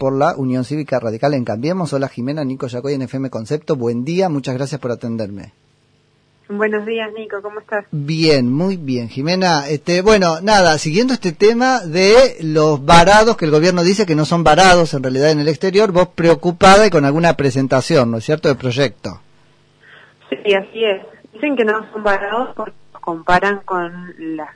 por la Unión Cívica Radical en Cambiemos. Hola Jimena, Nico Yacoy en FM Concepto. Buen día, muchas gracias por atenderme. Buenos días, Nico, ¿cómo estás? Bien, muy bien, Jimena. Este, bueno, nada, siguiendo este tema de los varados que el gobierno dice que no son varados en realidad en el exterior, vos preocupada y con alguna presentación, ¿no es cierto?, de proyecto. Sí, así es. Dicen que no son varados porque comparan con los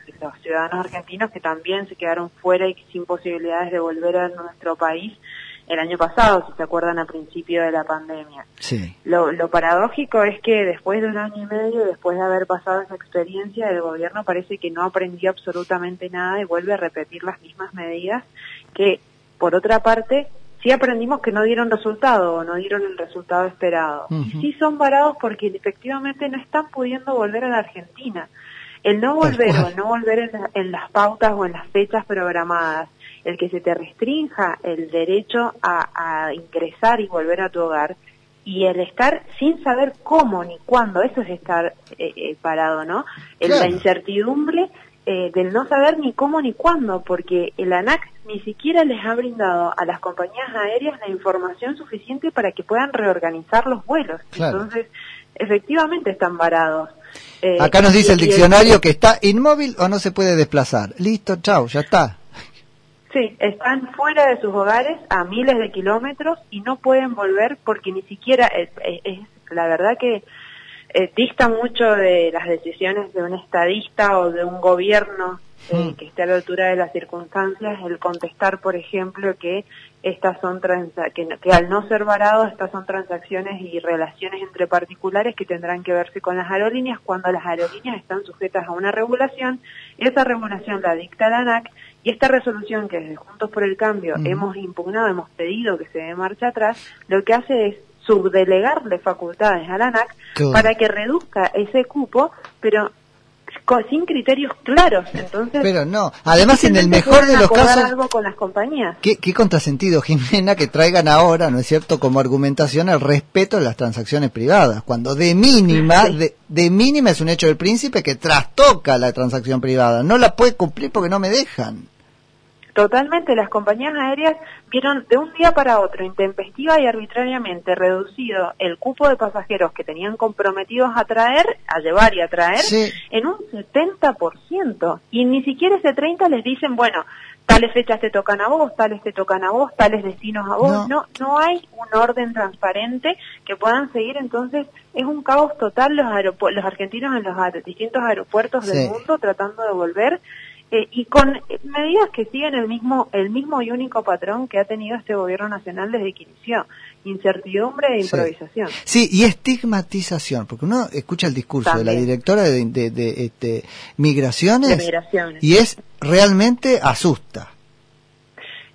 ciudadanos argentinos que también se quedaron fuera y sin posibilidades de volver a nuestro país el año pasado, si se acuerdan, a principio de la pandemia. Sí. Lo, lo paradójico es que después de un año y medio, después de haber pasado esa experiencia, el gobierno parece que no aprendió absolutamente nada y vuelve a repetir las mismas medidas que, por otra parte, sí aprendimos que no dieron resultado o no dieron el resultado esperado. Y sí son varados porque efectivamente no están pudiendo volver a la Argentina. El no volver o no volver en, en las pautas o en las fechas programadas el que se te restrinja el derecho a, ingresar y volver a tu hogar y el estar sin saber cómo ni cuándo, eso es estar eh, eh, parado, ¿no? La incertidumbre eh, del no saber ni cómo ni cuándo, porque el ANAC ni siquiera les ha brindado a las compañías aéreas la información suficiente para que puedan reorganizar los vuelos. Entonces, efectivamente están varados. Acá nos dice el diccionario que está inmóvil o no se puede desplazar. Listo, chao, ya está. Sí, están fuera de sus hogares a miles de kilómetros y no pueden volver porque ni siquiera es, la verdad que eh, dista mucho de las decisiones de un estadista o de un gobierno eh, mm. que esté a la altura de las circunstancias el contestar, por ejemplo, que estas son que, que, al no ser varado estas son transacciones y relaciones entre particulares que tendrán que verse con las aerolíneas cuando las aerolíneas están sujetas a una regulación, esa regulación la dicta la ANAC y esta resolución que desde Juntos por el Cambio hemos impugnado, hemos pedido que se dé marcha atrás, lo que hace es subdelegarle facultades a la ANAC para que reduzca ese cupo, pero sin criterios claros. Entonces, pero no, además en el mejor de los casos algo con las compañías. ¿qué, ¿Qué contrasentido, Jimena, que traigan ahora, ¿no es cierto?, como argumentación el respeto de las transacciones privadas, cuando de mínima, de, de mínima es un hecho del príncipe que trastoca la transacción privada, no la puede cumplir porque no me dejan. Totalmente, las compañías aéreas vieron de un día para otro, intempestiva y arbitrariamente reducido el cupo de pasajeros que tenían comprometidos a traer, a llevar y a traer, en un 70%. Y ni siquiera ese 30 les dicen, bueno, tales fechas te tocan a vos, tales te tocan a vos, tales destinos a vos. No, no, hay un orden transparente que puedan seguir. Entonces, es un caos total los, los argentinos en los distintos aeropuertos del mundo tratando de volver eh, y con medidas que siguen el mismo, el mismo y único patrón que ha tenido este gobierno nacional desde que inició, incertidumbre e improvisación. Sí, y estigmatización, porque uno escucha el discurso de la directora de, de, este, migraciones, y es realmente asusta.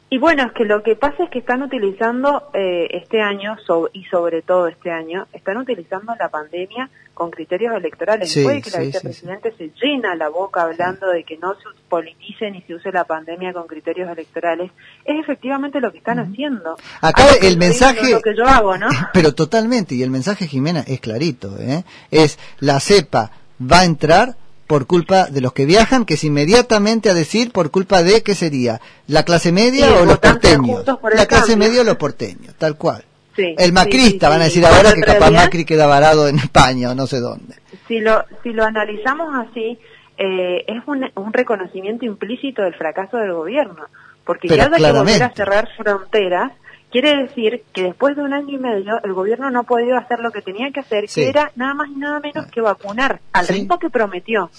Y bueno, es que lo que pasa es que están utilizando eh, este año, y sobre todo este año, están utilizando la pandemia con criterios electorales. Puede que la vicepresidenta se llena la boca hablando de que no se politice ni se use la pandemia con criterios electorales. Es efectivamente lo que están haciendo. Acá el mensaje... Lo que yo hago, ¿no? Pero totalmente, y el mensaje, Jimena, es clarito. ¿eh? Es la cepa va a entrar por culpa de los que viajan, que es inmediatamente a decir por culpa de, ¿qué sería? ¿La clase media o los porteños? La clase media o los porteños, tal cual. El macrista, van a decir ahora que capaz Macri queda varado en España o no sé dónde. Si lo, si lo analizamos así, eh, es un, un reconocimiento implícito del fracaso del gobierno, porque ya que volver a cerrar fronteras, Quiere decir que después de un año y medio el gobierno no ha podido hacer lo que tenía que hacer, que era nada más y nada menos que vacunar al ritmo que prometió,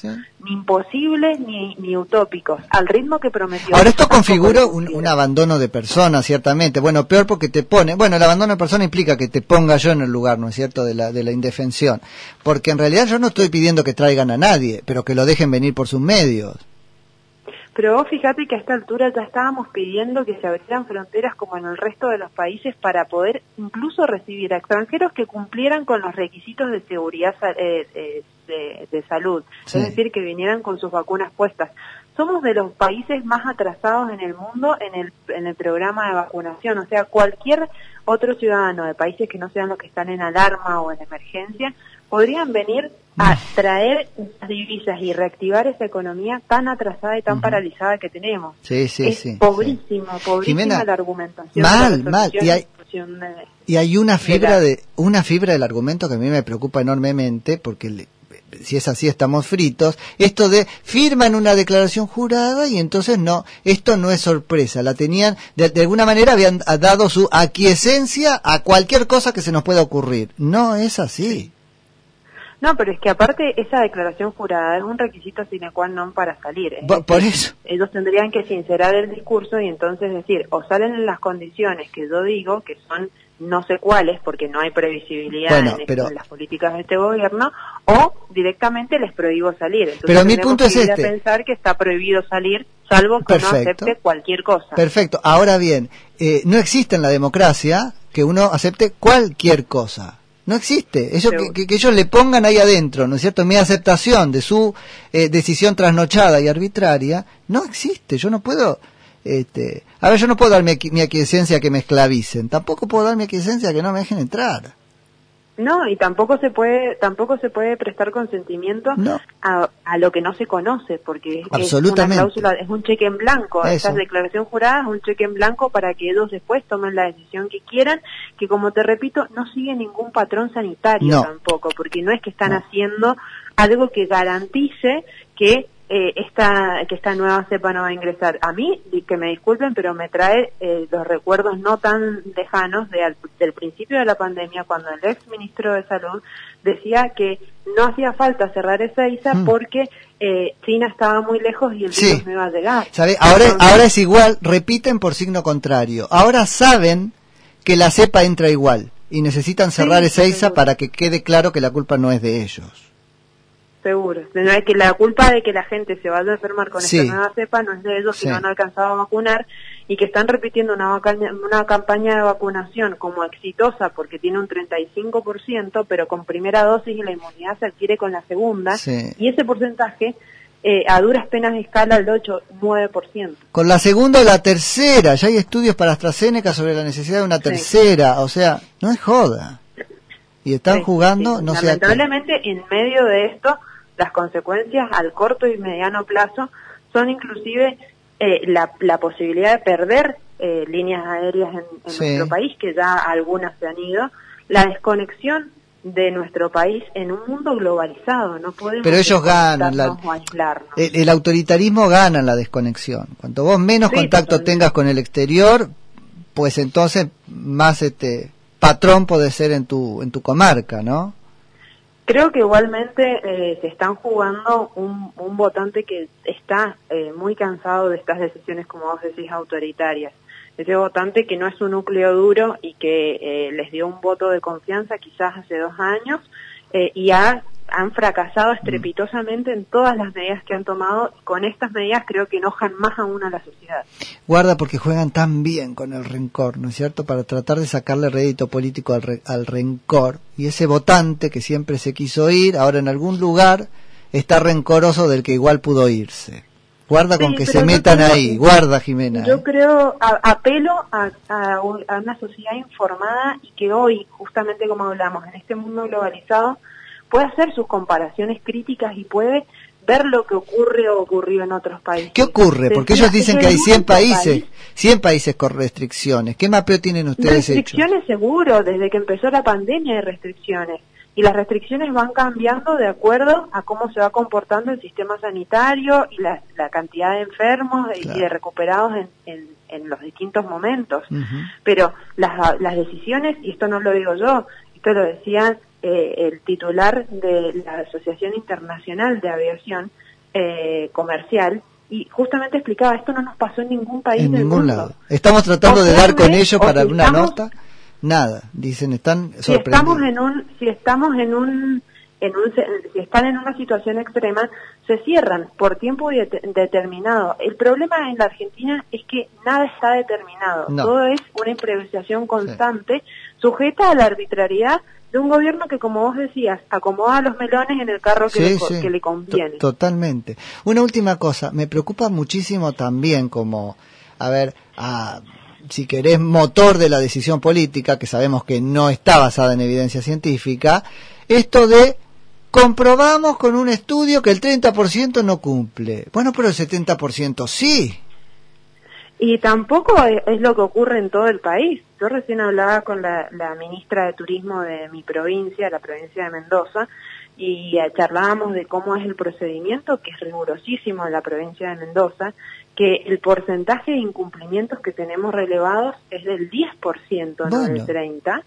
ni imposibles ni, ni utópicos, al ritmo que prometió. Ahora esto configura un, abandono de personas, ciertamente. Bueno, peor porque te pone, bueno, el abandono de personas implica que te ponga yo en el lugar, ¿no es cierto?, de la, de la indefensión. Porque en realidad yo no estoy pidiendo que traigan a nadie, pero que lo dejen venir por sus medios. Pero vos fíjate que a esta altura ya estábamos pidiendo que se abrieran fronteras como en el resto de los países para poder incluso recibir a extranjeros que cumplieran con los requisitos de seguridad eh, eh, de, salud, es decir, que vinieran con sus vacunas puestas. Somos de los países más atrasados en el mundo en el, en el programa de vacunación. O sea, cualquier otro ciudadano de países que no sean los que están en alarma o en emergencia podrían venir a traer las divisas y reactivar esa economía tan atrasada y tan paralizada que tenemos. Sí, sí, es sí. pobrísimo, pobrísima la argumentación. Mal, mal. Y hay, y hay una fibra de una fibra del argumento que a mí me preocupa enormemente porque si es así estamos fritos, esto de firman una declaración jurada y entonces no, esto no es sorpresa, la tenían, de, alguna manera habían dado su aquiescencia a cualquier cosa que se nos pueda ocurrir. No es así. No, pero es que aparte esa declaración jurada es un requisito sine qua non para salir. Por, eso. Ellos tendrían que sincerar el discurso y entonces decir, o salen en las condiciones que yo digo, que son no sé cuáles, porque no hay previsibilidad en, las políticas de este gobierno, o directamente les prohíbo salir. Entonces, pero mi punto es este. pensar que está prohibido salir, salvo que no acepte cualquier cosa. Perfecto. Ahora bien, eh, no existe en la democracia que uno acepte cualquier cosa. No existe. Eso que, ellos le pongan ahí adentro, ¿no es cierto? Mi aceptación de su eh, decisión trasnochada y arbitraria no existe. Yo no puedo este, a ver, yo no puedo dar mi, mi aquiescencia que me esclavicen, tampoco puedo dar mi aquiescencia que no me dejen entrar. No, y tampoco se puede, tampoco se puede prestar consentimiento a, a, lo que no se conoce, porque es, una cláusula, es un cheque en blanco. Esa declaración jurada es un cheque en blanco para que ellos después tomen la decisión que quieran, que como te repito, no sigue ningún patrón sanitario tampoco, porque no es que están haciendo algo que garantice que eh, esta, que esta nueva cepa no va a ingresar. A mí, que me disculpen, pero me trae eh, los recuerdos no tan lejanos de, del principio de la pandemia, cuando el ex ministro de Salud decía que no hacía falta cerrar esa isla mm. porque eh, China estaba muy lejos y el virus no iba a llegar. Ahora, ahora es igual, repiten por signo contrario. Ahora saben que la cepa entra igual y necesitan cerrar esa isla para que quede claro que la culpa no es de ellos. Seguro. No es que la culpa de que la gente se vaya a enfermar con esta nueva cepa no es de ellos que no han alcanzado a vacunar y que están repitiendo una, una campaña de vacunación como exitosa porque tiene un 35%, pero con primera dosis y la inmunidad se adquiere con la segunda. Y ese porcentaje eh, a duras penas escala el 8-9%. Con la segunda o la tercera, ya hay estudios para AstraZeneca sobre la necesidad de una tercera, o sea, no es joda. Y están jugando, no sé. Lamentablemente, en medio de esto, las consecuencias al corto y mediano plazo son inclusive eh, la, la, posibilidad de perder eh, líneas aéreas en, nuestro país, que ya algunas se han ido, la desconexión de nuestro país en un mundo globalizado. No podemos Pero ellos ganan. La, el, autoritarismo gana la desconexión. Cuanto vos menos contacto tengas con el exterior, pues entonces más este patrón puede ser en tu en tu comarca, ¿no? Creo que igualmente eh, se están jugando un, un votante que está eh, muy cansado de estas decisiones, como vos decís, autoritarias. Ese votante que no es un núcleo duro y que eh, les dio un voto de confianza quizás hace dos años y ha han fracasado estrepitosamente en todas las medidas que han tomado. Con estas medidas creo que enojan más aún a la sociedad. Guarda porque juegan tan bien con el rencor, ¿no es cierto? Para tratar de sacarle rédito político al, al rencor. Y ese votante que siempre se quiso ir, ahora en algún lugar está rencoroso del que igual pudo irse. Guarda con que se metan ahí, guarda Jimena. Yo creo, apelo a, a, una sociedad informada y que hoy, justamente como hablamos, en este mundo globalizado, puede hacer sus comparaciones críticas y puede ver lo que ocurre o ocurrió en otros países. ¿Qué ocurre? Porque ellos dicen que hay 100 países, 100 países con restricciones. ¿Qué mapeo tienen ustedes Restricciones seguro, desde que empezó la pandemia hay restricciones. Y las restricciones van cambiando de acuerdo a cómo se va comportando el sistema sanitario y la, cantidad de enfermos y de recuperados en, en, los distintos momentos. Pero las, las decisiones, y esto no lo digo yo, esto lo decían eh, el titular de la Asociación Internacional de Aviación eh, Comercial y justamente explicaba esto no nos pasó en ningún país en del ningún mundo. lado. Estamos tratando de dar con ello para una nota. Nada dicen están si estamos en un si estamos en un en un, si están en una situación extrema, se cierran por tiempo determinado. El problema en la Argentina es que nada está determinado, todo es una improvisación constante, sujeta a la arbitrariedad de un gobierno que, como vos decías, acomoda los melones en el carro que, le, que le conviene. Totalmente. Una última cosa, me preocupa muchísimo también como, a ver, a si querés, motor de la decisión política, que sabemos que no está basada en evidencia científica, esto de comprobamos con un estudio que el 30% no cumple. Bueno, pero el 70% sí. Y tampoco es, lo que ocurre en todo el país. Yo recién hablaba con la, la ministra de Turismo de mi provincia, la provincia de Mendoza, y charlábamos de cómo es el procedimiento, que es rigurosísimo en la provincia de Mendoza, que el porcentaje de incumplimientos que tenemos relevados es del 10%, no del 30%,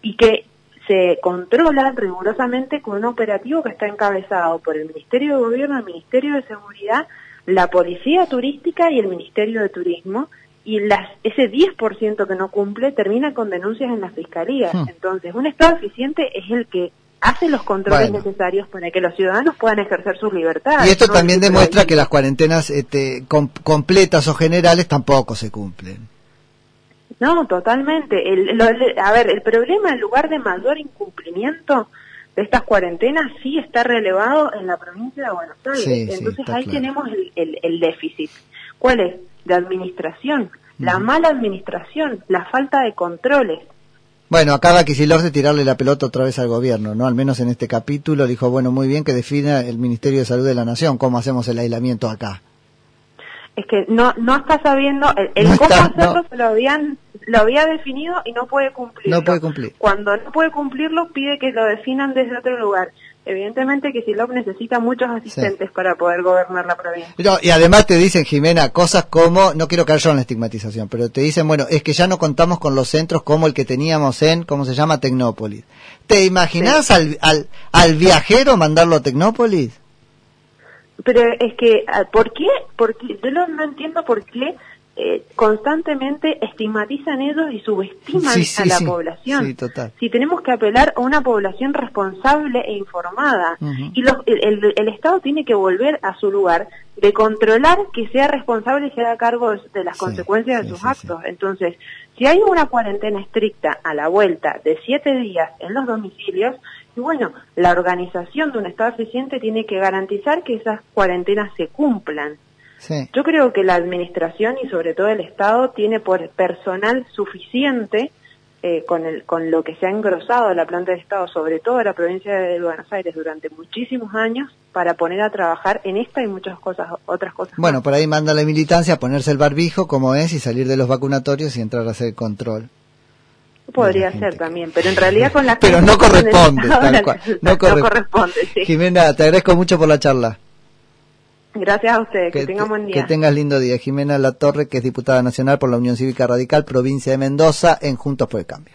y que se controla rigurosamente con un operativo que está encabezado por el Ministerio de Gobierno, el Ministerio de Seguridad, la Policía Turística y el Ministerio de Turismo, y las, ese 10% que no cumple termina con denuncias en la Fiscalía. Hmm. Entonces, un Estado eficiente es el que hace los controles necesarios para que los ciudadanos puedan ejercer sus libertades. Y esto también demuestra que las cuarentenas este, completas o generales tampoco se cumplen. No, totalmente. El, a ver, el problema, en lugar de mayor incumplimiento de estas cuarentenas, sí está relevado en la provincia de Buenos Aires. Entonces ahí tenemos el, el, déficit. ¿Cuál es? De administración. La mala administración, la falta de controles. Bueno, acaba Kicillof de tirarle la pelota otra vez al gobierno, ¿no? Al menos en este capítulo dijo, bueno, muy bien que defina el Ministerio de Salud de la Nación cómo hacemos el aislamiento acá. Es que no no está sabiendo, el, cómo hacerlo se lo habían lo había definido y no puede cumplirlo. No puede cumplir. Cuando no puede cumplirlo, pide que lo definan desde otro lugar. Evidentemente que Silop necesita muchos asistentes para poder gobernar la provincia. y además te dicen, Jimena, cosas como, no quiero caer yo en la estigmatización, pero te dicen, bueno, es que ya no contamos con los centros como el que teníamos en, ¿cómo se llama? Tecnópolis. ¿Te imaginas al, al, al viajero mandarlo a Tecnópolis? Pero es que, ¿por qué? Porque yo no entiendo por qué eh, constantemente estigmatizan ellos y subestiman a la población. Si tenemos que apelar a una población responsable e informada, y el, Estado tiene que volver a su lugar de controlar que sea responsable y se haga cargo de, las consecuencias de sus actos. Entonces, si hay una cuarentena estricta a la vuelta de siete días en los domicilios, y bueno, la organización de un Estado eficiente tiene que garantizar que esas cuarentenas se cumplan. Yo creo que la administración y sobre todo el Estado tiene por personal suficiente eh, con, el, con lo que se ha engrosado la planta de Estado, sobre todo la provincia de Buenos Aires durante muchísimos años, para poner a trabajar en esta y muchas cosas, otras cosas. Bueno, por ahí manda la militancia a ponerse el barbijo, como es, y salir de los vacunatorios y entrar a hacer control. Podría ser también, pero en realidad con la... Pero no corresponde, No, corresponde, Jimena, te agradezco mucho por la charla. Gracias a ustedes, que, tengan buen día. Que tengas lindo día. Jimena La Torre, que es diputada nacional por la Unión Cívica Radical, provincia de Mendoza, en Juntos por el Cambio.